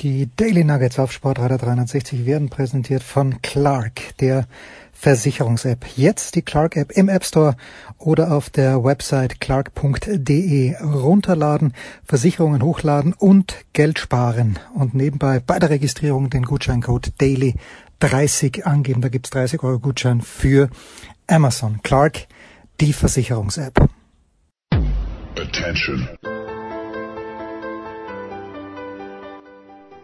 Die Daily Nuggets auf Sportradar 360 werden präsentiert von Clark, der Versicherungs-App. Jetzt die Clark-App im App Store oder auf der Website clark.de runterladen, Versicherungen hochladen und Geld sparen. Und nebenbei bei der Registrierung den Gutscheincode Daily 30 angeben. Da gibt's 30 Euro Gutschein für Amazon. Clark, die Versicherungs-App. Attention.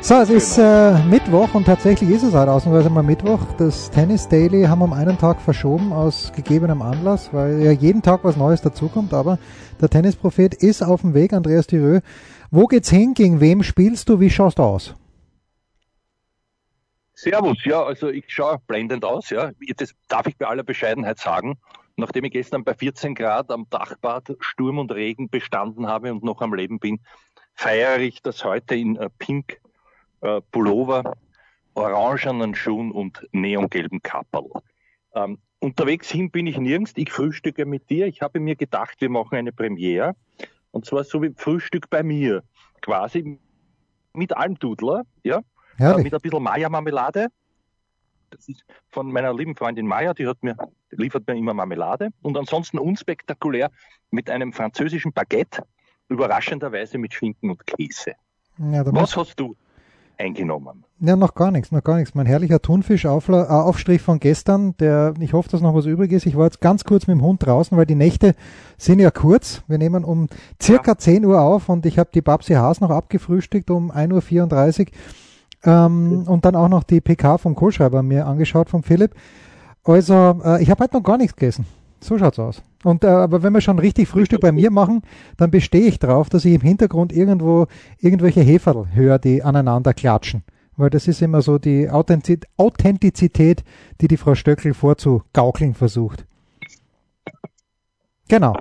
So, es ist äh, Mittwoch und tatsächlich ist es halt ausnahmsweise mal Mittwoch. Das Tennis Daily haben wir um einen Tag verschoben aus gegebenem Anlass, weil ja jeden Tag was Neues dazukommt. Aber der Tennisprophet ist auf dem Weg, Andreas Thierö wo geht's hin? Gegen wem spielst du? Wie schaust du aus? Servus, ja, also ich schaue blendend aus, ja. Das darf ich bei aller Bescheidenheit sagen. Nachdem ich gestern bei 14 Grad am Dachbad Sturm und Regen bestanden habe und noch am Leben bin, feiere ich das heute in äh, Pink äh, Pullover, orangenen Schuhen und neongelben Kapperl. Ähm, unterwegs hin bin ich nirgends. Ich frühstücke mit dir. Ich habe mir gedacht, wir machen eine Premiere. Und zwar so wie Frühstück bei mir. Quasi mit Almdudler, ja. Herrlich. Mit ein bisschen Maya-Marmelade. Das ist von meiner lieben Freundin Maya, die mir, liefert mir immer Marmelade. Und ansonsten unspektakulär mit einem französischen Baguette, überraschenderweise mit Schinken und Käse. Ja, Was hast du? Eingenommen? Ja, noch gar nichts, noch gar nichts. Mein herrlicher Thunfisch-Aufstrich äh, von gestern, der, ich hoffe, dass noch was übrig ist. Ich war jetzt ganz kurz mit dem Hund draußen, weil die Nächte sind ja kurz. Wir nehmen um circa ja. 10 Uhr auf und ich habe die Babsi Haas noch abgefrühstückt um 1.34 Uhr. Ähm, und dann auch noch die PK vom Kohlschreiber mir angeschaut, von Philipp. Also, äh, ich habe heute noch gar nichts gegessen. So schaut's aus. Und äh, aber wenn wir schon richtig Frühstück bei mir machen, dann bestehe ich darauf, dass ich im Hintergrund irgendwo irgendwelche Heferl höre, die aneinander klatschen. Weil das ist immer so die Authentizität, die die Frau Stöckel vorzugaukeln versucht. Genau.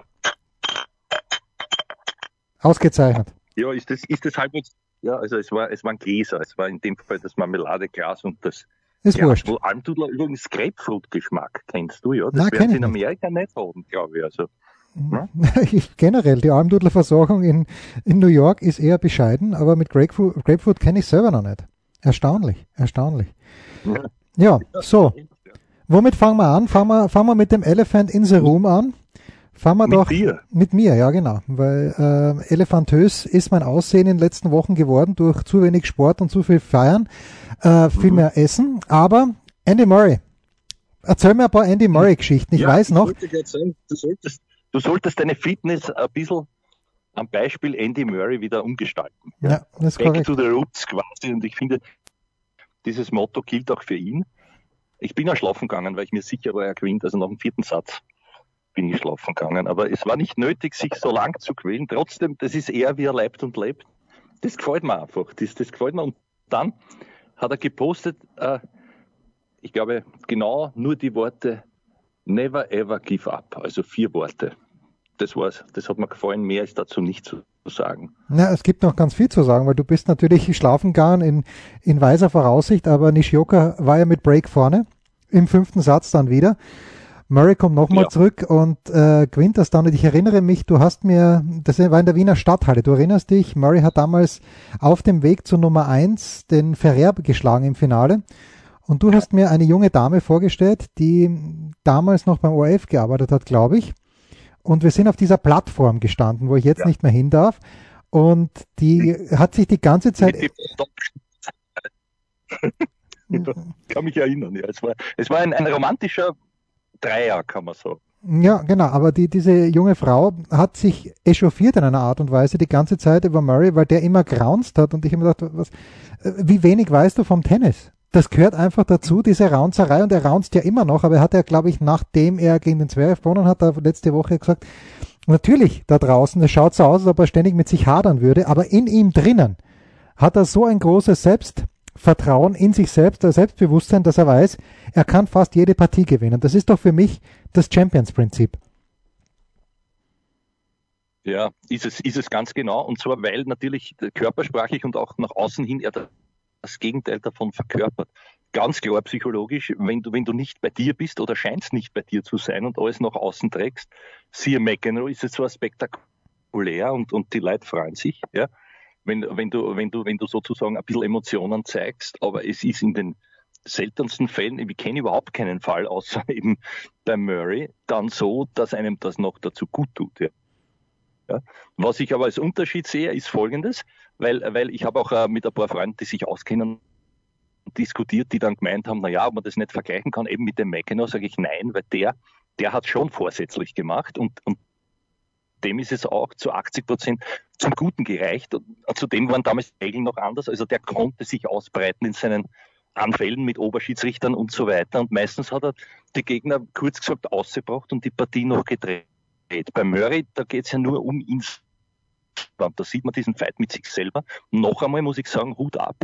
Ausgezeichnet. Ja, ist das, ist das halbwegs, ja, also es war, es waren Gläser, es war in dem Fall das Marmeladeglas und das ist ja, wurscht. Almdudler übrigens Grapefruit-Geschmack kennst du, ja? Das Nein, werden sie in Amerika nicht haben, glaube ich. Also, ne? Generell, die Almdudler-Versorgung in, in New York ist eher bescheiden, aber mit Grapefruit, Grapefruit kenne ich selber noch nicht. Erstaunlich, erstaunlich. Ja, ja so. Womit fangen wir an? Fangen wir, fangen wir mit dem Elephant in the Room an. Fangen wir mit doch dir. mit mir, ja genau, weil äh, elefantös ist mein Aussehen in den letzten Wochen geworden durch zu wenig Sport und zu viel Feiern, äh, viel mhm. mehr Essen. Aber Andy Murray, erzähl mir ein paar Andy Murray Geschichten. Ich ja, weiß noch. Sagen, du, solltest, du solltest deine Fitness ein bisschen am Beispiel Andy Murray wieder umgestalten. Ja, das ist Back korrekt. to the roots quasi. Und ich finde, dieses Motto gilt auch für ihn. Ich bin ja schlafen gegangen, weil ich mir sicher war, er gewinnt, also nach dem vierten Satz bin ich schlafen gegangen. Aber es war nicht nötig, sich so lang zu quälen. Trotzdem, das ist er, wie er lebt und lebt. Das gefällt mir einfach. Das, das gefällt mir. Und dann hat er gepostet, äh, ich glaube, genau nur die Worte Never ever give up. Also vier Worte. Das war's. Das hat mir gefallen. Mehr ist dazu nicht zu sagen. Na, es gibt noch ganz viel zu sagen, weil du bist natürlich schlafen gegangen in, in weiser Voraussicht, aber Nishioka war ja mit Break vorne. Im fünften Satz dann wieder. Murray kommt nochmal ja. zurück und äh, gewinnt das dann. Und ich erinnere mich, du hast mir, das war in der Wiener Stadthalle, du erinnerst dich, Murray hat damals auf dem Weg zur Nummer eins den Ferrer geschlagen im Finale. Und du hast mir eine junge Dame vorgestellt, die damals noch beim ORF gearbeitet hat, glaube ich. Und wir sind auf dieser Plattform gestanden, wo ich jetzt ja. nicht mehr hin darf. Und die hat sich die ganze Zeit. ich kann mich erinnern, ja. Es war, es war ein, ein romantischer Dreier, kann man sagen. Ja, genau, aber die, diese junge Frau hat sich echauffiert in einer Art und Weise die ganze Zeit über Murray, weil der immer graunzt hat und ich habe gedacht, was, wie wenig weißt du vom Tennis? Das gehört einfach dazu, diese Raunzerei und er raunzt ja immer noch, aber er hat ja, glaube ich, nachdem er gegen den Zverev gewonnen hat, letzte Woche gesagt, natürlich da draußen, es schaut so aus, als ob er ständig mit sich hadern würde, aber in ihm drinnen hat er so ein großes Selbst, Vertrauen in sich selbst, das Selbstbewusstsein, dass er weiß, er kann fast jede Partie gewinnen. Das ist doch für mich das Champions-Prinzip. Ja, ist es, ist es ganz genau. Und zwar, weil natürlich körpersprachlich und auch nach außen hin er das Gegenteil davon verkörpert. Ganz klar psychologisch, wenn du, wenn du nicht bei dir bist oder scheinst nicht bei dir zu sein und alles nach außen trägst, siehe McEnroe, ist es zwar spektakulär und, und die Leute freuen sich, ja, wenn, wenn, du, wenn, du, wenn du sozusagen ein bisschen Emotionen zeigst, aber es ist in den seltensten Fällen, ich kenne überhaupt keinen Fall, außer eben bei Murray, dann so, dass einem das noch dazu gut tut. Ja. Ja. Was ich aber als Unterschied sehe, ist folgendes, weil, weil ich habe auch äh, mit ein paar Freunden, die sich auskennen, diskutiert, die dann gemeint haben, na ja, ob man das nicht vergleichen kann, eben mit dem McEnroe, sage ich nein, weil der, der hat schon vorsätzlich gemacht und, und dem ist es auch zu 80 Prozent zum Guten gereicht. Und zudem waren damals Regeln noch anders. Also der konnte sich ausbreiten in seinen Anfällen mit Oberschiedsrichtern und so weiter. Und meistens hat er die Gegner kurz gesagt ausgebracht und die Partie noch gedreht. Bei Murray, da geht es ja nur um ihn. Da sieht man diesen Fight mit sich selber. Noch einmal muss ich sagen, Hut ab.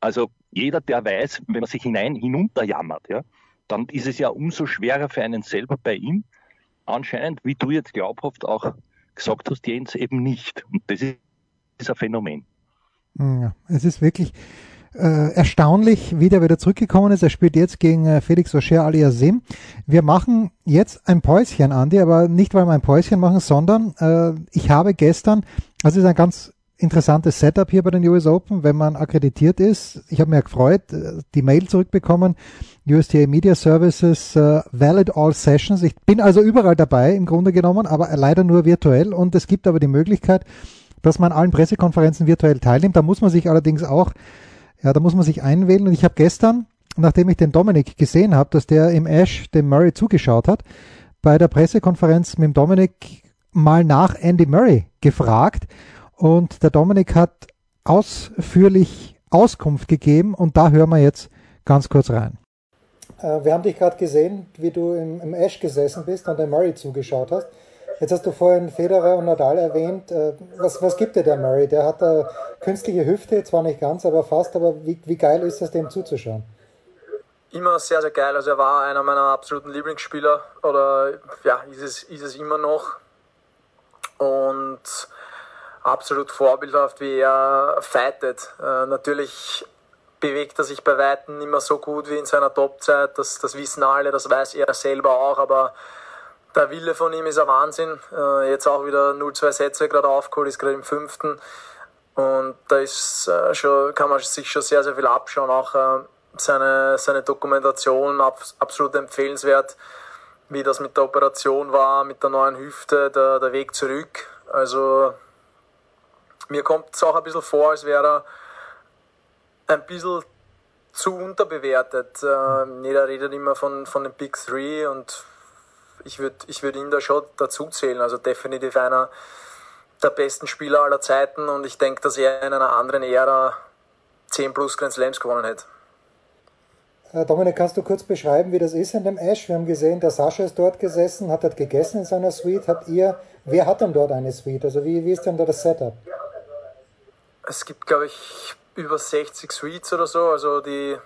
Also jeder, der weiß, wenn man sich hinein hinunterjammert, ja, dann ist es ja umso schwerer für einen selber bei ihm. Anscheinend, wie du jetzt glaubhaft auch gesagt hast, Jens, eben nicht. Und das ist ein Phänomen. Ja, es ist wirklich, äh, erstaunlich, wie der wieder zurückgekommen ist. Er spielt jetzt gegen äh, Felix Aucher aliasim. Wir machen jetzt ein Päuschen, Andi, aber nicht, weil wir ein Päuschen machen, sondern äh, ich habe gestern, also es ist ein ganz interessantes Setup hier bei den US Open, wenn man akkreditiert ist. Ich habe mir gefreut, äh, die Mail zurückbekommen, USTA Media Services, uh, valid all sessions. Ich bin also überall dabei im Grunde genommen, aber leider nur virtuell und es gibt aber die Möglichkeit, dass man allen Pressekonferenzen virtuell teilnimmt. Da muss man sich allerdings auch ja, da muss man sich einwählen. Und ich habe gestern, nachdem ich den Dominik gesehen habe, dass der im Ash dem Murray zugeschaut hat, bei der Pressekonferenz mit dem Dominik mal nach Andy Murray gefragt. Und der Dominik hat ausführlich Auskunft gegeben. Und da hören wir jetzt ganz kurz rein. Äh, wir haben dich gerade gesehen, wie du im, im Ash gesessen bist und dem Murray zugeschaut hast. Jetzt hast du vorhin Federer und Nadal erwähnt. Äh, was, was gibt dir der Murray? Der hat eine künstliche Hüfte, zwar nicht ganz, aber fast. Aber wie, wie geil ist es, dem zuzuschauen? Immer sehr, sehr geil. Also er war einer meiner absoluten Lieblingsspieler oder ja, ist es, ist es immer noch. Und absolut vorbildhaft, wie er fightet. Äh, natürlich bewegt er sich bei Weitem immer so gut wie in seiner Topzeit. Das, das wissen alle, das weiß er selber auch, aber der Wille von ihm ist ein Wahnsinn. Äh, jetzt auch wieder 0-2 Sätze gerade aufgeholt, ist gerade im fünften. Und da ist äh, schon, kann man sich schon sehr, sehr viel abschauen. Auch äh, seine, seine Dokumentation absolut empfehlenswert, wie das mit der Operation war, mit der neuen Hüfte, der, der Weg zurück. Also mir kommt es auch ein bisschen vor, als wäre er ein bisschen zu unterbewertet. jeder redet immer von, von den Big Three und ich würde ich würd ihn da schon dazu zählen. Also definitiv einer der besten Spieler aller Zeiten und ich denke, dass er in einer anderen Ära 10 plus Grand Slams gewonnen hätte. Äh, Dominik, kannst du kurz beschreiben, wie das ist in dem Ash? Wir haben gesehen, der Sascha ist dort gesessen, hat dort gegessen in seiner Suite. Habt ihr, wer hat denn dort eine Suite? Also wie, wie ist denn da das Setup? Es gibt, glaube ich, über 60 Suites oder so. Also die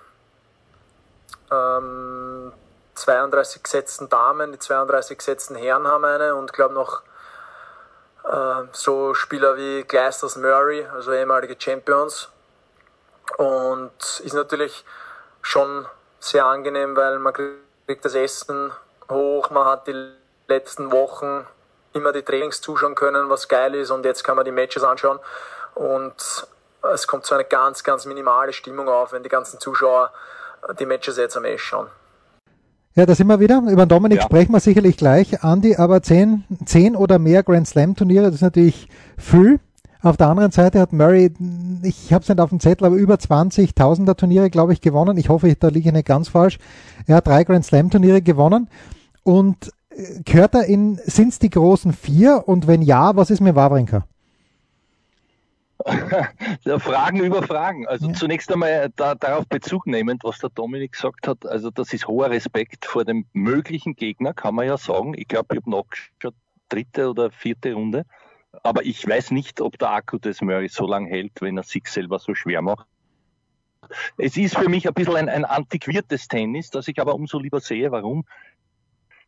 ähm, 32 gesetzten Damen, die 32 gesetzten Herren haben eine und glaube noch äh, so Spieler wie Gleisters Murray, also ehemalige Champions. Und ist natürlich schon sehr angenehm, weil man kriegt das Essen hoch, man hat die letzten Wochen immer die Trainings zuschauen können, was geil ist und jetzt kann man die Matches anschauen und es kommt so eine ganz, ganz minimale Stimmung auf, wenn die ganzen Zuschauer die Matches jetzt am Esch schauen. Ja, da sind wir wieder. Über den Dominik ja. sprechen wir sicherlich gleich, Andi, aber zehn, zehn oder mehr Grand Slam Turniere, das ist natürlich viel. Auf der anderen Seite hat Murray, ich habe es nicht auf dem Zettel, aber über 20 Tausender Turniere, glaube ich, gewonnen. Ich hoffe, da liege ich nicht ganz falsch. Er hat drei Grand Slam Turniere gewonnen. Und äh, gehört er in, sind es die großen vier? Und wenn ja, was ist mit Wawrinka? Fragen über Fragen. Also ja. zunächst einmal da, darauf Bezug nehmend, was der Dominik gesagt hat. Also das ist hoher Respekt vor dem möglichen Gegner, kann man ja sagen. Ich glaube, ich habe nachgeschaut, dritte oder vierte Runde. Aber ich weiß nicht, ob der Akku des Murray so lange hält, wenn er sich selber so schwer macht. Es ist für mich ein bisschen ein, ein antiquiertes Tennis, das ich aber umso lieber sehe. Warum?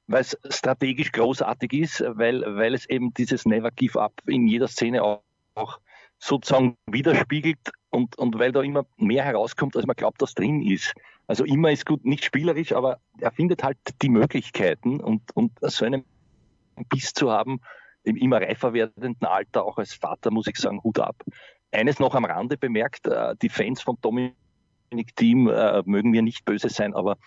weil es strategisch großartig ist, weil, weil es eben dieses Never Give Up in jeder Szene auch, auch sozusagen widerspiegelt und, und weil da immer mehr herauskommt, als man glaubt, dass drin ist. Also immer ist gut, nicht spielerisch, aber er findet halt die Möglichkeiten und, und so einen Biss zu haben, im immer reifer werdenden Alter, auch als Vater, muss ich sagen, Hut ab. Eines noch am Rande bemerkt, äh, die Fans von Dominik Team äh, mögen mir nicht böse sein, aber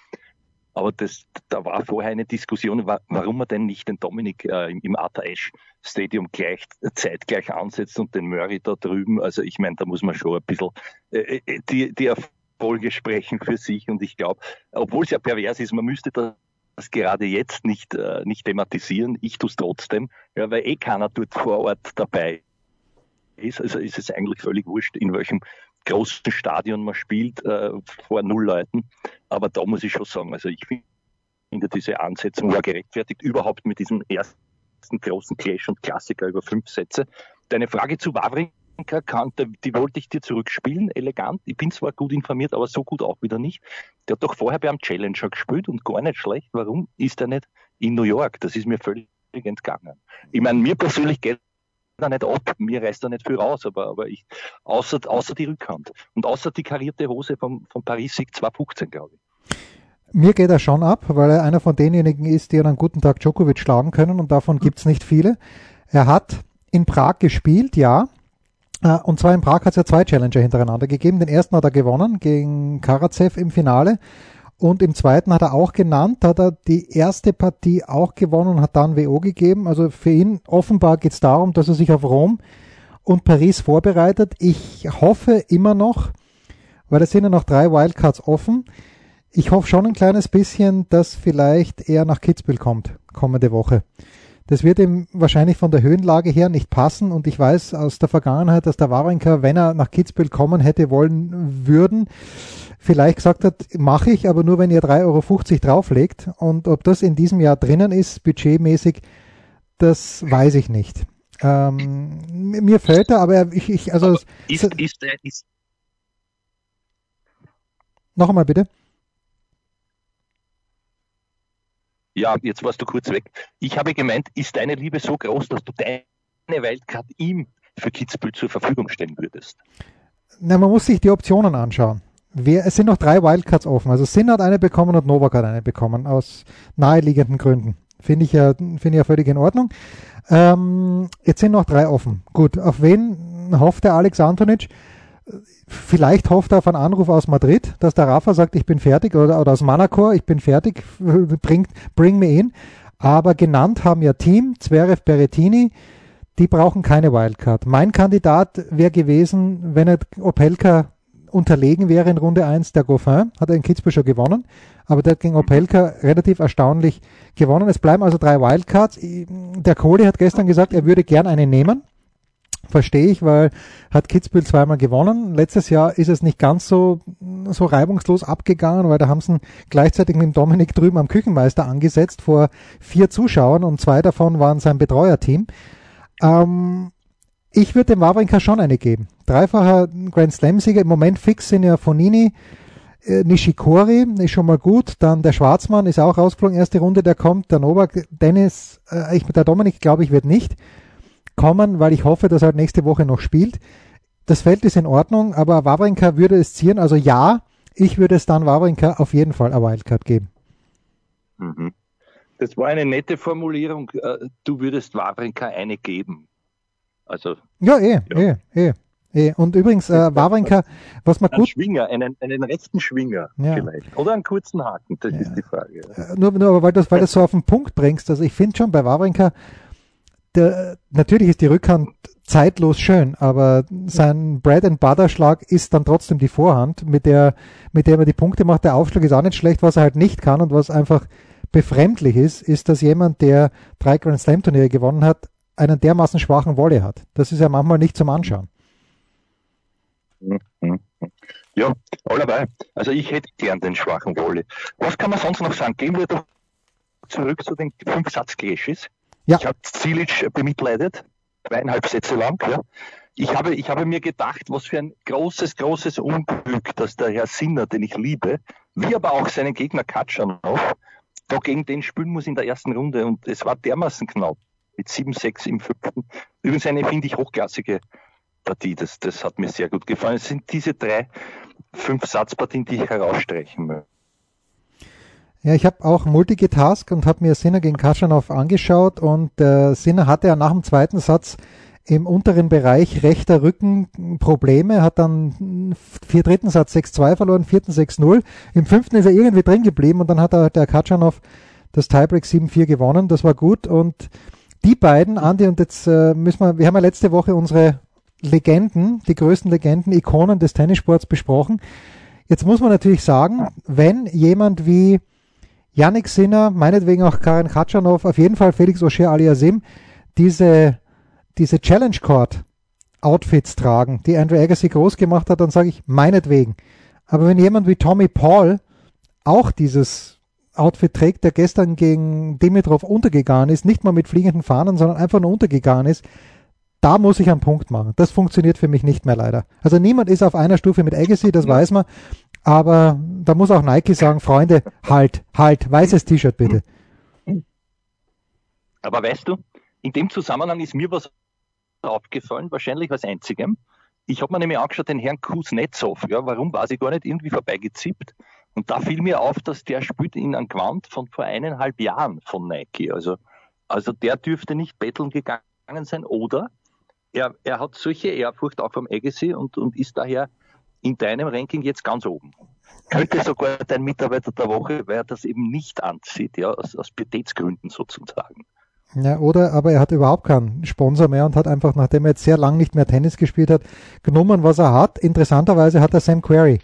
aber das, da war vorher eine Diskussion, warum man denn nicht den Dominik äh, im Arthur Ashe Stadium gleich, zeitgleich ansetzt und den Murray da drüben. Also ich meine, da muss man schon ein bisschen äh, äh die, die Erfolge sprechen für sich. Und ich glaube, obwohl es ja pervers ist, man müsste das gerade jetzt nicht, äh, nicht thematisieren. Ich tue es trotzdem, ja, weil eh keiner dort vor Ort dabei ist. Also ist es eigentlich völlig wurscht, in welchem großen Stadion man spielt, äh, vor null Leuten. Aber da muss ich schon sagen, also ich finde diese Ansetzung war gerechtfertigt, überhaupt mit diesem ersten großen Clash und Klassiker über fünf Sätze. Deine Frage zu Wawrinka, kann, die wollte ich dir zurückspielen, elegant. Ich bin zwar gut informiert, aber so gut auch wieder nicht. Der hat doch vorher beim Challenger gespielt und gar nicht schlecht. Warum ist er nicht in New York? Das ist mir völlig entgangen. Ich meine, mir persönlich geht da nicht ab, mir reißt da nicht viel raus, aber, aber ich, außer, außer die Rückhand und außer die karierte Hose von, von Paris Sieg 215, glaube ich. Mir geht er schon ab, weil er einer von denjenigen ist, die an einem guten Tag Djokovic schlagen können und davon gibt es nicht viele. Er hat in Prag gespielt, ja. Äh, und zwar in Prag hat es ja zwei Challenger hintereinander gegeben. Den ersten hat er gewonnen gegen Karatsev im Finale. Und im zweiten hat er auch genannt, hat er die erste Partie auch gewonnen und hat dann WO gegeben. Also für ihn offenbar geht es darum, dass er sich auf Rom und Paris vorbereitet. Ich hoffe immer noch, weil es sind ja noch drei Wildcards offen. Ich hoffe schon ein kleines bisschen, dass vielleicht er nach Kitzbühel kommt, kommende Woche. Das wird ihm wahrscheinlich von der Höhenlage her nicht passen und ich weiß aus der Vergangenheit, dass der Wawrinka, wenn er nach Kitzbühel kommen hätte wollen würden, vielleicht gesagt hat, mache ich, aber nur wenn ihr 3,50 Euro drauflegt. Und ob das in diesem Jahr drinnen ist, budgetmäßig, das weiß ich nicht. Ähm, mir fällt er, aber ich, ich also aber ist, ist, ist, noch einmal bitte. Ja, jetzt warst du kurz weg. Ich habe gemeint, ist deine Liebe so groß, dass du deine Wildcard ihm für Kitzbühel zur Verfügung stellen würdest? Na, man muss sich die Optionen anschauen. Wer, es sind noch drei Wildcards offen. Also Sin hat eine bekommen und Novak hat eine bekommen, aus naheliegenden Gründen. Finde ich ja, finde ich ja völlig in Ordnung. Ähm, jetzt sind noch drei offen. Gut, auf wen hofft der Alex Antonic? Vielleicht hofft er auf einen Anruf aus Madrid, dass der Rafa sagt, ich bin fertig, oder, oder aus Manacor, ich bin fertig, bring, bring me in. Aber genannt haben ja Team, Zverev, Berettini, die brauchen keine Wildcard. Mein Kandidat wäre gewesen, wenn er Opelka unterlegen wäre in Runde 1 der Goffin, hat er in Kitzbühel schon gewonnen, aber der hat gegen Opelka relativ erstaunlich gewonnen. Es bleiben also drei Wildcards. Der Kohli hat gestern gesagt, er würde gern eine nehmen. Verstehe ich, weil hat Kitzbühel zweimal gewonnen. Letztes Jahr ist es nicht ganz so, so reibungslos abgegangen, weil da haben sie gleichzeitig mit dem Dominik drüben am Küchenmeister angesetzt vor vier Zuschauern und zwei davon waren sein Betreuerteam. Ähm, ich würde dem Wawrinka schon eine geben. Dreifacher Grand Slam-Sieger. Im Moment fix sind ja Fonini, äh, Nishikori ist schon mal gut. Dann der Schwarzmann ist auch rausgeflogen. Erste Runde, der kommt. Der Novak, Dennis, äh, ich, der Dominik glaube ich wird nicht kommen, weil ich hoffe, dass er nächste Woche noch spielt. Das Feld ist in Ordnung, aber Wawrinka würde es ziehen. Also ja, ich würde es dann Wawrinka auf jeden Fall eine Wildcard geben. Mhm. Das war eine nette Formulierung. Äh, du würdest Wawrinka eine geben. Also. Ja, eh, ja. eh, eh. Eh, und übrigens, äh, Wawrinka, was man gut. Ein Schwinger, einen, einen rechten Schwinger ja. vielleicht. Oder einen kurzen Haken, das ja. ist die Frage. Äh, nur, nur weil, das, weil du das so auf den Punkt bringst, also ich finde schon bei Wawrinka, der, natürlich ist die Rückhand zeitlos schön, aber sein Bread and Butter Schlag ist dann trotzdem die Vorhand, mit der, mit der man die Punkte macht. Der Aufschlag ist auch nicht schlecht, was er halt nicht kann und was einfach befremdlich ist, ist, dass jemand, der drei Grand Slam Turniere gewonnen hat, einen dermaßen schwachen Wolle hat. Das ist ja manchmal nicht zum Anschauen. Ja, allerweil. Also ich hätte gern den schwachen Wolle. Was kann man sonst noch sagen? Gehen wir doch zurück zu den fünf Satz-Clashes. Ja. Ich habe Zilic bemitleidet, zweieinhalb Sätze lang. Ja. Ich habe, ich habe mir gedacht, was für ein großes, großes Unglück, dass der Herr Sinner, den ich liebe, wie aber auch seinen Gegner Katschanov, da gegen den spielen muss in der ersten Runde und es war dermaßen knapp mit 7-6 im fünften. Übrigens eine, finde ich, hochklassige Partie. Das, das hat mir sehr gut gefallen. Es sind diese drei fünf Satzpartien, die ich herausstreichen möchte. Ja, ich habe auch Multigetask und habe mir Sinner gegen Kaschanov angeschaut und äh, Sinner hatte ja nach dem zweiten Satz im unteren Bereich rechter Rücken Probleme, hat dann vier dritten Satz 6-2 verloren, vierten 6-0. Im fünften ist er irgendwie drin geblieben und dann hat er, der Katschanov das Tiebreak 7-4 gewonnen. Das war gut und die beiden, Andi, und jetzt äh, müssen wir, wir haben ja letzte Woche unsere Legenden, die größten Legenden, Ikonen des Tennissports besprochen. Jetzt muss man natürlich sagen, wenn jemand wie Yannick Sinner, meinetwegen auch Karin Katschanov, auf jeden Fall Felix Auger aliasim, diese diese Challenge Court Outfits tragen, die Andrew Agassi groß gemacht hat, dann sage ich meinetwegen. Aber wenn jemand wie Tommy Paul auch dieses Outfit trägt, der gestern gegen Dimitrov untergegangen ist, nicht mal mit fliegenden Fahnen, sondern einfach nur untergegangen ist, da muss ich einen Punkt machen. Das funktioniert für mich nicht mehr leider. Also niemand ist auf einer Stufe mit Agassi, das weiß man. Aber da muss auch Nike sagen, Freunde, halt, halt, weißes T-Shirt bitte. Aber weißt du, in dem Zusammenhang ist mir was aufgefallen, wahrscheinlich als einzigem. Ich habe mir nämlich angeschaut, den Herrn Kuznetsov. Ja, warum war sie gar nicht irgendwie vorbeigezippt? Und da fiel mir auf, dass der spielt in einem Quant von vor eineinhalb Jahren von Nike. Also, also der dürfte nicht betteln gegangen sein oder er, er hat solche Ehrfurcht auch vom Agassi und, und ist daher in deinem Ranking jetzt ganz oben. Könnte sogar dein Mitarbeiter der Woche, weil er das eben nicht anzieht, ja, aus, aus Pietätsgründen sozusagen. Ja, oder aber er hat überhaupt keinen Sponsor mehr und hat einfach, nachdem er jetzt sehr lang nicht mehr Tennis gespielt hat, genommen, was er hat. Interessanterweise hat er Sam Query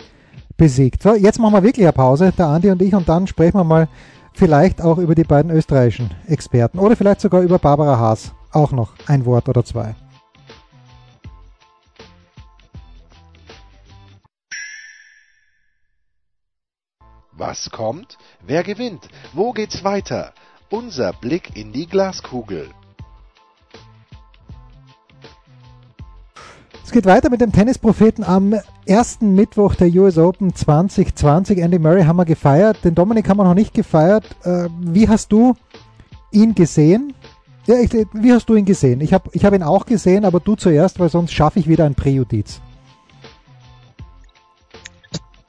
besiegt. So, jetzt machen wir wirklich eine Pause, der Andi und ich, und dann sprechen wir mal vielleicht auch über die beiden österreichischen Experten oder vielleicht sogar über Barbara Haas. Auch noch ein Wort oder zwei. Was kommt? Wer gewinnt? Wo geht's weiter? Unser Blick in die Glaskugel. Es geht weiter mit dem Tennispropheten am ersten Mittwoch der US Open 2020. Andy Murray haben wir gefeiert, den Dominik haben wir noch nicht gefeiert. Äh, wie hast du ihn gesehen? Ja, ich, wie hast du ihn gesehen? Ich habe ich hab ihn auch gesehen, aber du zuerst, weil sonst schaffe ich wieder ein Präjudiz.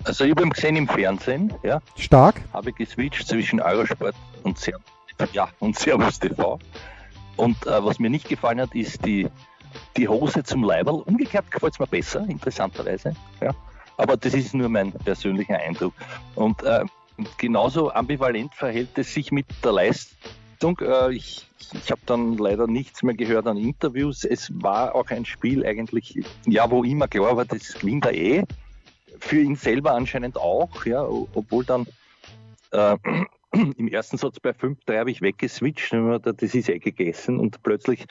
Also ich habe ihn gesehen im Fernsehen, ja. Stark. Habe geswitcht zwischen Eurosport und Servus ja, und Servus TV. Und äh, was mir nicht gefallen hat, ist die, die Hose zum Leiberl. Umgekehrt gefällt es mir besser, interessanterweise. Ja. Aber das ist nur mein persönlicher Eindruck. Und äh, genauso ambivalent verhält es sich mit der Leistung. Äh, ich ich habe dann leider nichts mehr gehört an Interviews. Es war auch ein Spiel eigentlich, ja, wo immer klar war, das gewinnt er eh. Für ihn selber anscheinend auch, ja, obwohl dann äh, im ersten Satz bei 5-3 habe ich weggeswitcht, das ist eh gegessen und plötzlich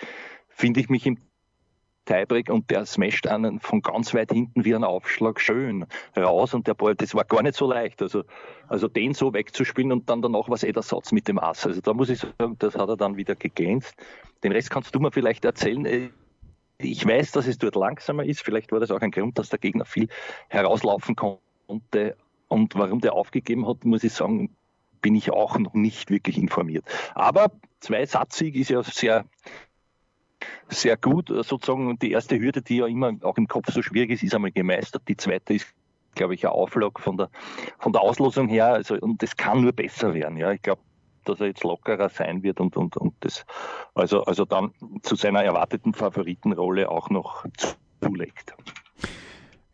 finde ich mich im Tiebreak und der smasht einen von ganz weit hinten wie ein Aufschlag schön raus und der Ball, das war gar nicht so leicht. Also, also den so wegzuspielen und dann danach war es eh der Satz mit dem Ass. Also da muss ich sagen, das hat er dann wieder gegänzt. Den Rest kannst du mir vielleicht erzählen. Äh, ich weiß, dass es dort langsamer ist. Vielleicht war das auch ein Grund, dass der Gegner viel herauslaufen konnte. Und warum der aufgegeben hat, muss ich sagen, bin ich auch noch nicht wirklich informiert. Aber zwei Satzsieg ist ja sehr, sehr gut. Sozusagen die erste Hürde, die ja immer auch im Kopf so schwierig ist, ist einmal gemeistert. Die zweite ist, glaube ich, ein Auflag von der, von der Auslosung her. Also, und das kann nur besser werden. Ja, ich glaube, dass er jetzt lockerer sein wird und, und, und das, also, also dann zu seiner erwarteten Favoritenrolle auch noch zulegt.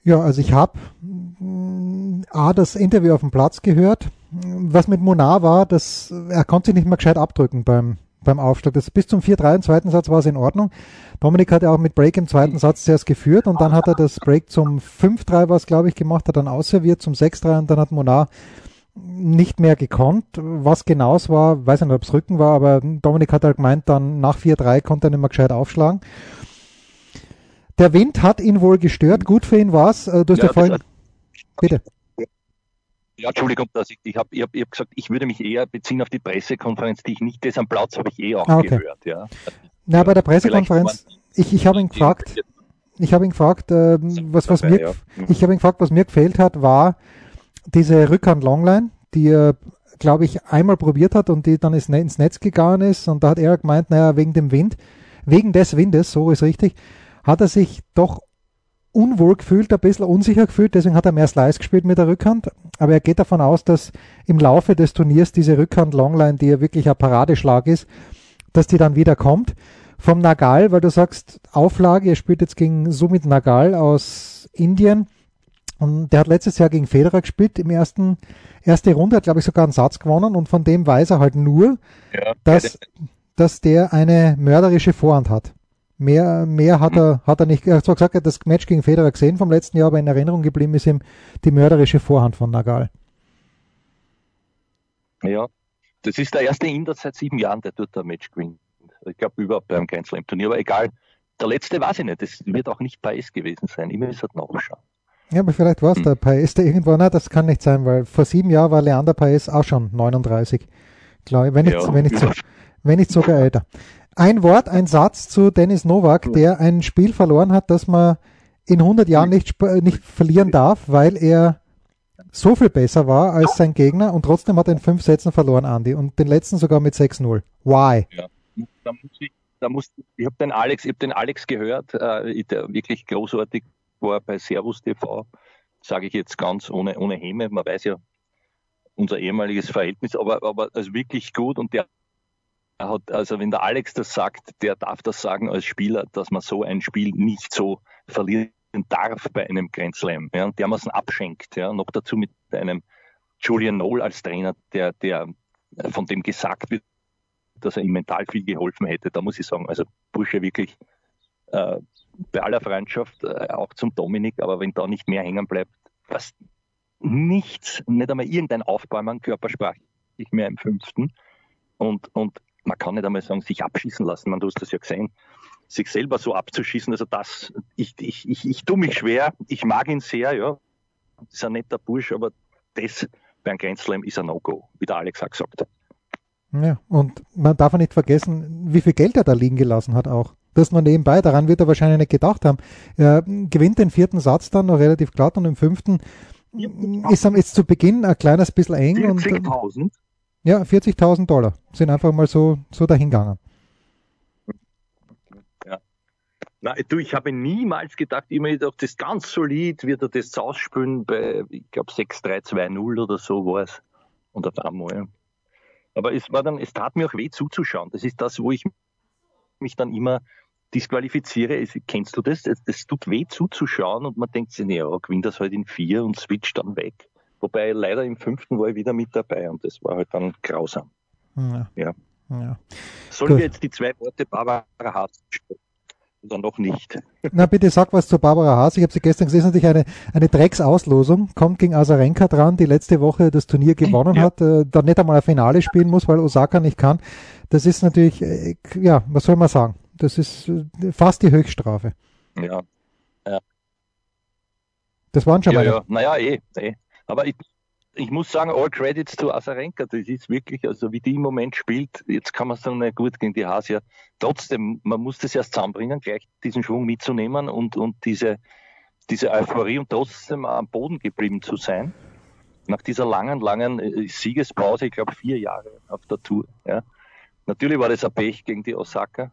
Ja, also ich habe mm, A, das Interview auf dem Platz gehört. Was mit Monar war, dass er konnte sich nicht mehr gescheit abdrücken beim, beim Aufschlag. Das, bis zum 4-3 im zweiten Satz war es in Ordnung. Dominik hat ja auch mit Break im zweiten Satz zuerst geführt und dann hat er das Break zum 5-3 was glaube ich gemacht, hat dann ausserviert zum 6-3 und dann hat Monar nicht mehr gekonnt. Was genau es war, weiß nicht, ob es Rücken war, aber Dominik hat halt gemeint, dann nach 4-3 konnte er nicht mehr gescheit aufschlagen. Der Wind hat ihn wohl gestört. Gut für ihn war es. Äh, du hast ja, ja vorhin. Bitte. Ja, Entschuldigung, dass ich, ich habe ich hab, ich hab gesagt, ich würde mich eher beziehen auf die Pressekonferenz, die ich nicht, das am Platz habe ich eh auch ah, okay. gehört. Ja. Na, bei der Pressekonferenz, ich, ich habe ihn gefragt, ich habe ihn gefragt, äh, was, was mir, ich habe ihn gefragt, was mir gefehlt hat, war diese Rückhand Longline, die er glaube ich, einmal probiert hat und die dann ins Netz gegangen ist und da hat er gemeint, naja, wegen dem Wind, wegen des Windes, so ist richtig, hat er sich doch unwohl gefühlt, ein bisschen unsicher gefühlt, deswegen hat er mehr Slice gespielt mit der Rückhand, aber er geht davon aus, dass im Laufe des Turniers diese Rückhand Longline, die ja wirklich ein Paradeschlag ist, dass die dann wieder kommt. Vom Nagal, weil du sagst, Auflage, er spielt jetzt gegen Sumit Nagal aus Indien und der hat letztes Jahr gegen Federer gespielt im ersten, erste Runde, hat glaube ich sogar einen Satz gewonnen und von dem weiß er halt nur, ja, dass, dass der eine mörderische Vorhand hat. Mehr, mehr hat er, hat er nicht, er hat zwar gesagt, er hat das Match gegen Federer gesehen vom letzten Jahr, aber in Erinnerung geblieben ist ihm die mörderische Vorhand von Nagal. Ja, das ist der erste Inder seit sieben Jahren, der dort ein Match gewinnt. Ich glaube überhaupt beim Grand Slam Turnier, aber egal. Der letzte weiß ich nicht, das wird auch nicht Paes gewesen sein. Immer ist er nachschauen. Ja, aber vielleicht war es hm. der Paes, der irgendwo, na, das kann nicht sein, weil vor sieben Jahren war Leander Paes auch schon 39. Glaube ich, wenn nicht, ja, wenn nicht, so, wenn nicht sogar älter ein Wort, ein Satz zu Dennis Novak, der ein Spiel verloren hat, das man in 100 Jahren nicht, nicht verlieren darf, weil er so viel besser war als sein Gegner und trotzdem hat er in fünf Sätzen verloren, Andy, und den letzten sogar mit 6-0. Why? Ja, da muss ich, da muss, ich habe den Alex, ich habe den Alex gehört, äh, der wirklich großartig war bei Servus TV, sage ich jetzt ganz ohne, ohne Häme, man weiß ja unser ehemaliges Verhältnis, aber, aber also wirklich gut und der hat, also wenn der Alex das sagt, der darf das sagen als Spieler, dass man so ein Spiel nicht so verlieren darf bei einem Grand Slam, ja, und dermaßen abschenkt, ja, noch dazu mit einem Julian Noll als Trainer, der, der von dem gesagt wird, dass er ihm mental viel geholfen hätte. Da muss ich sagen, also Bursche wirklich äh, bei aller Freundschaft, äh, auch zum Dominik, aber wenn da nicht mehr hängen bleibt, was nichts, nicht einmal irgendein Aufbäumen körpersprachlich mehr im fünften. Und, und man kann nicht einmal sagen, sich abschießen lassen, man, du hast das ja gesehen, sich selber so abzuschießen, also das, ich, ich, ich, ich tue mich schwer, ich mag ihn sehr, ja, ist ein netter Bursch, aber das beim Grand Slam ist ein No-Go, wie der Alex auch gesagt hat. Ja, und man darf nicht vergessen, wie viel Geld er da liegen gelassen hat auch. Das nur nebenbei, daran wird er wahrscheinlich nicht gedacht haben. Er gewinnt den vierten Satz dann noch relativ glatt und im fünften ist jetzt zu Beginn ein kleines bisschen eng. 40.000? Ja, 40.000 Dollar sind einfach mal so, so dahingegangen. Ja. Na, du, ich habe niemals gedacht, immer doch das ganz solid, wird er das ausspülen bei, ich glaube, 6-3-2-0 oder so war es. Und auf einmal. Aber es war dann, es tat mir auch weh zuzuschauen. Das ist das, wo ich mich dann immer disqualifiziere. Kennst du das? Das tut weh zuzuschauen und man denkt sich, ja, gewinnt das halt in vier und switcht dann weg. Wobei leider im fünften war ich wieder mit dabei und das war halt dann grausam. Ja. ja. ja. Sollen Gut. wir jetzt die zwei Worte Barbara Haas stellen? Oder noch nicht? Na bitte sag was zu Barbara Haas. Ich habe sie gestern gesehen, natürlich eine, eine Drecksauslosung. Kommt gegen Azarenka dran, die letzte Woche das Turnier gewonnen ja. hat, äh, dann nicht einmal ein Finale spielen muss, weil Osaka nicht kann. Das ist natürlich, äh, ja, was soll man sagen? Das ist äh, fast die Höchststrafe. Ja. ja. Das waren schon ja, mal. Ja, naja, eh, eh. Aber ich, ich muss sagen, all credits zu Asarenka. Das ist wirklich, also wie die im Moment spielt, jetzt kann man sagen, na gut, gegen die Hasia. Trotzdem, man muss das erst zusammenbringen, gleich diesen Schwung mitzunehmen und, und diese, diese Euphorie und trotzdem am Boden geblieben zu sein. Nach dieser langen, langen äh, Siegespause, ich glaube vier Jahre auf der Tour. Ja. Natürlich war das ein Pech gegen die Osaka,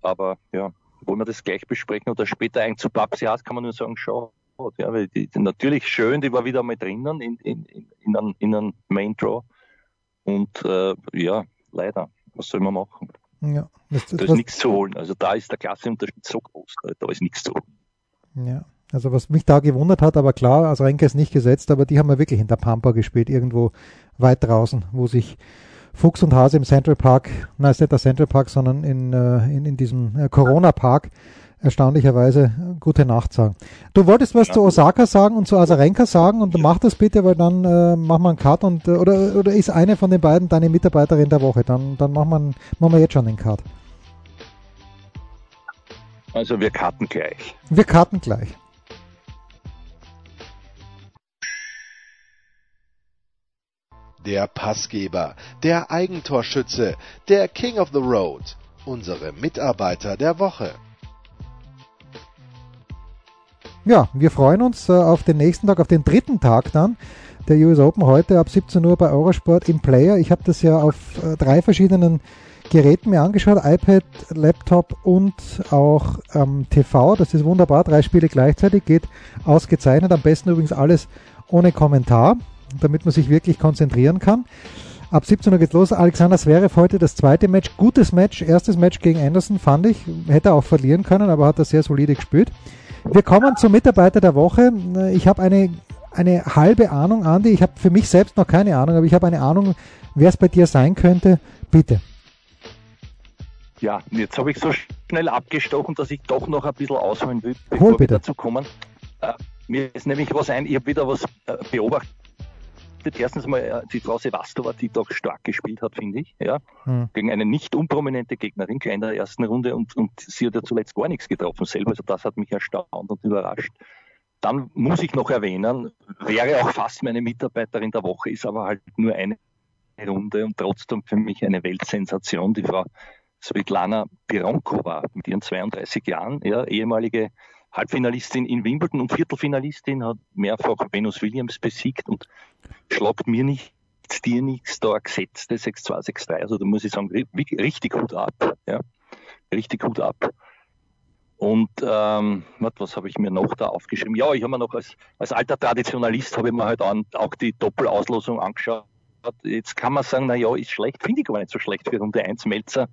aber ja, wollen wir das gleich besprechen oder später ein zu Babsi Haas, kann man nur sagen, schau, ja, weil die, natürlich schön, die war wieder mal drinnen in, in, in, in, einem, in einem Main Draw. Und äh, ja, leider, was soll man machen? Ja, das, das, da ist nichts zu holen. Also da ist der Klasseunterschied so groß, da ist nichts zu holen. Ja, also was mich da gewundert hat, aber klar, also Renke ist nicht gesetzt, aber die haben ja wirklich in der Pampa gespielt, irgendwo weit draußen, wo sich Fuchs und Hase im Central Park, nein, ist nicht der Central Park, sondern in, äh, in, in diesem äh, Corona Park erstaunlicherweise gute Nacht sagen. Du wolltest was ja. zu Osaka sagen und zu Azarenka sagen und mach das bitte, weil dann äh, machen wir einen Cut und äh, oder, oder ist eine von den beiden deine Mitarbeiterin der Woche? Dann, dann machen, wir, machen wir jetzt schon den Cut. Also wir karten gleich. Wir karten gleich. Der Passgeber, der Eigentorschütze, der King of the Road, unsere Mitarbeiter der Woche. Ja, wir freuen uns äh, auf den nächsten Tag, auf den dritten Tag dann der US Open heute ab 17 Uhr bei Eurosport im Player. Ich habe das ja auf äh, drei verschiedenen Geräten mir angeschaut, iPad, Laptop und auch ähm, TV. Das ist wunderbar, drei Spiele gleichzeitig, geht ausgezeichnet. Am besten übrigens alles ohne Kommentar, damit man sich wirklich konzentrieren kann. Ab 17 Uhr geht's los. Alexander Zverev heute das zweite Match. Gutes Match. Erstes Match gegen Anderson fand ich. Hätte auch verlieren können, aber hat er sehr solide gespielt. Wir kommen zum Mitarbeiter der Woche. Ich habe eine, eine halbe Ahnung, Andi. Ich habe für mich selbst noch keine Ahnung, aber ich habe eine Ahnung, wer es bei dir sein könnte. Bitte. Ja, jetzt habe ich so schnell abgestochen, dass ich doch noch ein bisschen ausholen will, bevor Hol bitte. wir dazu kommen. Äh, mir ist nämlich was ein, ich habe wieder was äh, beobachtet. Erstens mal äh, die Frau Sevastova, die doch stark gespielt hat, finde ich, ja, hm. gegen eine nicht unprominente Gegnerin, gleich in der ersten Runde und, und sie hat ja zuletzt gar nichts getroffen selber, also das hat mich erstaunt und überrascht. Dann muss ich noch erwähnen, wäre auch fast meine Mitarbeiterin der Woche, ist aber halt nur eine Runde und trotzdem für mich eine Weltsensation, die Frau Svetlana Pironkova mit ihren 32 Jahren, ja, ehemalige Halbfinalistin in Wimbledon und Viertelfinalistin, hat mehrfach Venus Williams besiegt und schlagt mir nichts, dir nichts, da gesetzte 6-2, 6-3. Also da muss ich sagen, richtig gut ab. Ja. Richtig gut ab. Und ähm, was habe ich mir noch da aufgeschrieben? Ja, ich habe mir noch als, als alter Traditionalist habe ich mir halt auch die Doppelauslosung angeschaut. Jetzt kann man sagen, na ja, ist schlecht, finde ich aber nicht so schlecht für Runde 1 Melzer.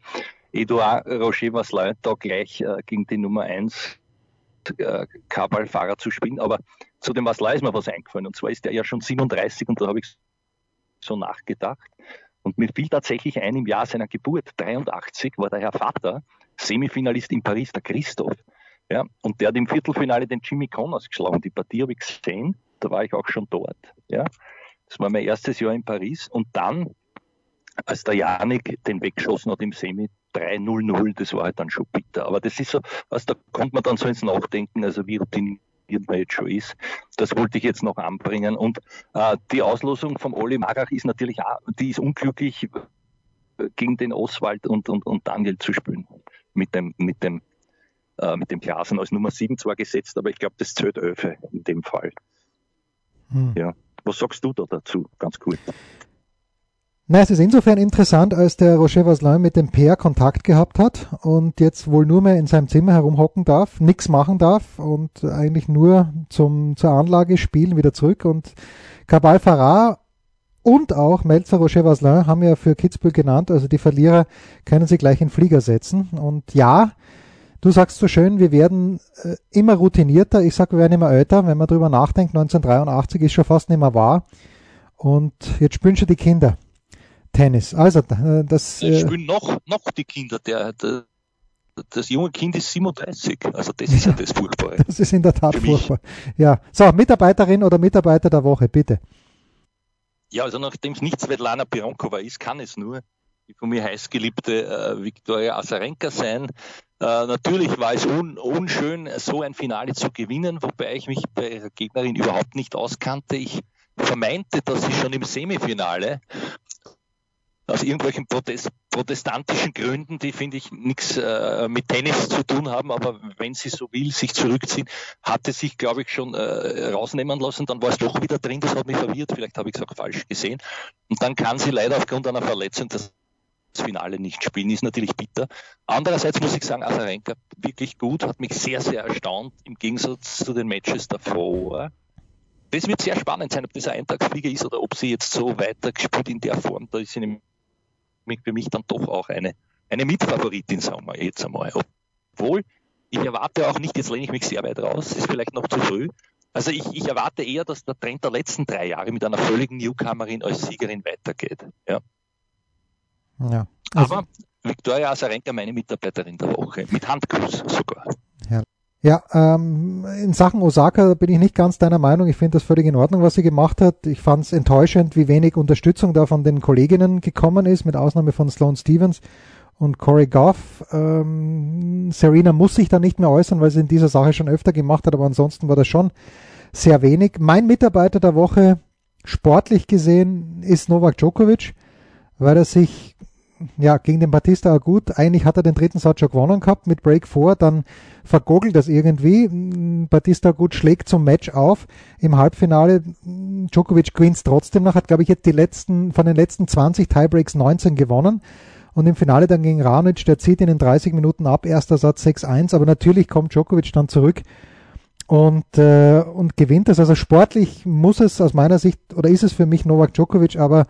Eduard Roger Vasselin da gleich äh, gegen die Nummer 1 äh, zu spielen. Aber zu dem Vasselin ist mir was eingefallen. Und zwar ist der ja schon 37 und da habe ich so nachgedacht. Und mir fiel tatsächlich ein, im Jahr seiner Geburt, 83, war der Herr Vater Semifinalist in Paris, der Christoph. Ja, und der hat im Viertelfinale den Jimmy Connors geschlagen. Die Partie habe ich gesehen, da war ich auch schon dort. Ja, das war mein erstes Jahr in Paris. Und dann, als der Janik den weggeschossen hat im Semi, 3-0-0, das war halt dann schon bitter. Aber das ist so, was da kommt man dann so ins Nachdenken, also wie routiniert man jetzt schon ist. Das wollte ich jetzt noch anbringen. Und äh, die Auslosung vom Oli Marach ist natürlich auch, die ist unglücklich äh, gegen den Oswald und, und, und Daniel zu spielen. Mit dem, mit dem, äh, mit dem Klasen als Nummer 7 zwar gesetzt, aber ich glaube, das zählt Öfe in dem Fall. Hm. Ja. Was sagst du da dazu, ganz kurz? Na, es ist insofern interessant, als der Roger Vasselin mit dem Peer Kontakt gehabt hat und jetzt wohl nur mehr in seinem Zimmer herumhocken darf, nichts machen darf und eigentlich nur zum, zur Anlage spielen, wieder zurück. Und Cabal Farah und auch Melzer Roger Vasselin haben ja für Kitzbühel genannt, also die Verlierer können sie gleich in Flieger setzen. Und ja, du sagst so schön, wir werden äh, immer routinierter. Ich sag, wir werden immer älter. Wenn man drüber nachdenkt, 1983 ist schon fast nicht mehr wahr. Und jetzt spielen schon die Kinder. Tennis. Also äh, das. Äh, spielen noch, noch die Kinder. Der, der, das junge Kind ist 37. Also das ist ja das Furchtbare. Das ist in der Tat furchtbar. Ja. So, Mitarbeiterin oder Mitarbeiter der Woche, bitte. Ja, also nachdem es nicht Svetlana Pironkova ist, kann es nur die von mir heißgeliebte äh, Viktoria Azarenka sein. Äh, natürlich war es un, unschön, so ein Finale zu gewinnen, wobei ich mich bei ihrer Gegnerin überhaupt nicht auskannte. Ich vermeinte, dass sie schon im Semifinale aus irgendwelchen Protest, protestantischen Gründen, die finde ich nichts äh, mit Tennis zu tun haben, aber wenn sie so will, sich zurückziehen, hatte sich, glaube ich, schon äh, rausnehmen lassen, dann war es doch wieder drin, das hat mich verwirrt, vielleicht habe ich es auch falsch gesehen. Und dann kann sie leider aufgrund einer Verletzung das Finale nicht spielen, ist natürlich bitter. Andererseits muss ich sagen, Azarenka wirklich gut, hat mich sehr, sehr erstaunt im Gegensatz zu den Matches davor. Das wird sehr spannend sein, ob das ein Eintagsflieger ist oder ob sie jetzt so weiter gespielt in der Form. Da ist sie nämlich für mich dann doch auch eine, eine Mitfavoritin, sagen wir jetzt einmal. Obwohl, ich erwarte auch nicht, jetzt lehne ich mich sehr weit raus, ist vielleicht noch zu früh. Also ich, ich erwarte eher, dass der Trend der letzten drei Jahre mit einer völligen Newcomerin als Siegerin weitergeht. Ja. ja also Aber Viktoria Azarenka, meine Mitarbeiterin der Woche, mit Handkuss sogar. Ja. Ähm, in Sachen Osaka bin ich nicht ganz deiner Meinung. Ich finde das völlig in Ordnung, was sie gemacht hat. Ich fand es enttäuschend, wie wenig Unterstützung da von den Kolleginnen gekommen ist, mit Ausnahme von Sloane Stevens und Corey Goff. Ähm, Serena muss sich da nicht mehr äußern, weil sie in dieser Sache schon öfter gemacht hat, aber ansonsten war das schon sehr wenig. Mein Mitarbeiter der Woche, sportlich gesehen, ist Novak Djokovic, weil er sich ja, gegen den Batista auch gut. Eigentlich hat er den dritten Satz schon gewonnen gehabt mit Break 4, dann vergogelt das irgendwie. Batista gut schlägt zum Match auf. Im Halbfinale Djokovic gewinnt trotzdem noch, hat glaube ich jetzt die letzten, von den letzten 20 Tiebreaks 19 gewonnen. Und im Finale dann gegen Ranic, der zieht ihn in 30 Minuten ab, erster Satz 6-1, aber natürlich kommt Djokovic dann zurück und, äh, und gewinnt das. Also sportlich muss es aus meiner Sicht, oder ist es für mich Novak Djokovic, aber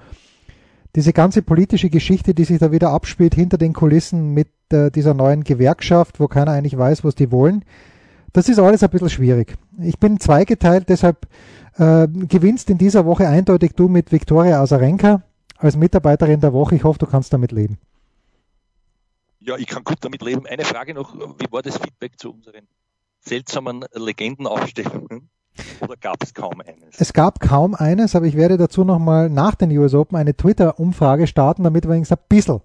diese ganze politische Geschichte, die sich da wieder abspielt hinter den Kulissen mit äh, dieser neuen Gewerkschaft, wo keiner eigentlich weiß, was die wollen, das ist alles ein bisschen schwierig. Ich bin zweigeteilt, deshalb äh, gewinnst in dieser Woche eindeutig du mit Viktoria Azarenka als Mitarbeiterin der Woche. Ich hoffe, du kannst damit leben. Ja, ich kann gut damit leben. Eine Frage noch, wie war das Feedback zu unseren seltsamen Legendenaufstellungen? Oder gab es kaum eines? Es gab kaum eines, aber ich werde dazu nochmal nach den US Open eine Twitter-Umfrage starten, damit wir wenigstens ein bisschen,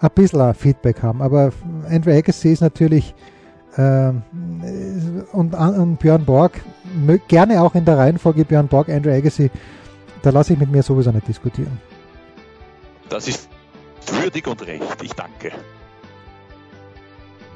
ein bisschen Feedback haben. Aber Andrew Agassi ist natürlich äh, und, und Björn Borg, gerne auch in der Reihenfolge Björn Borg, Andrew Agassi, da lasse ich mit mir sowieso nicht diskutieren. Das ist würdig und recht. Ich danke.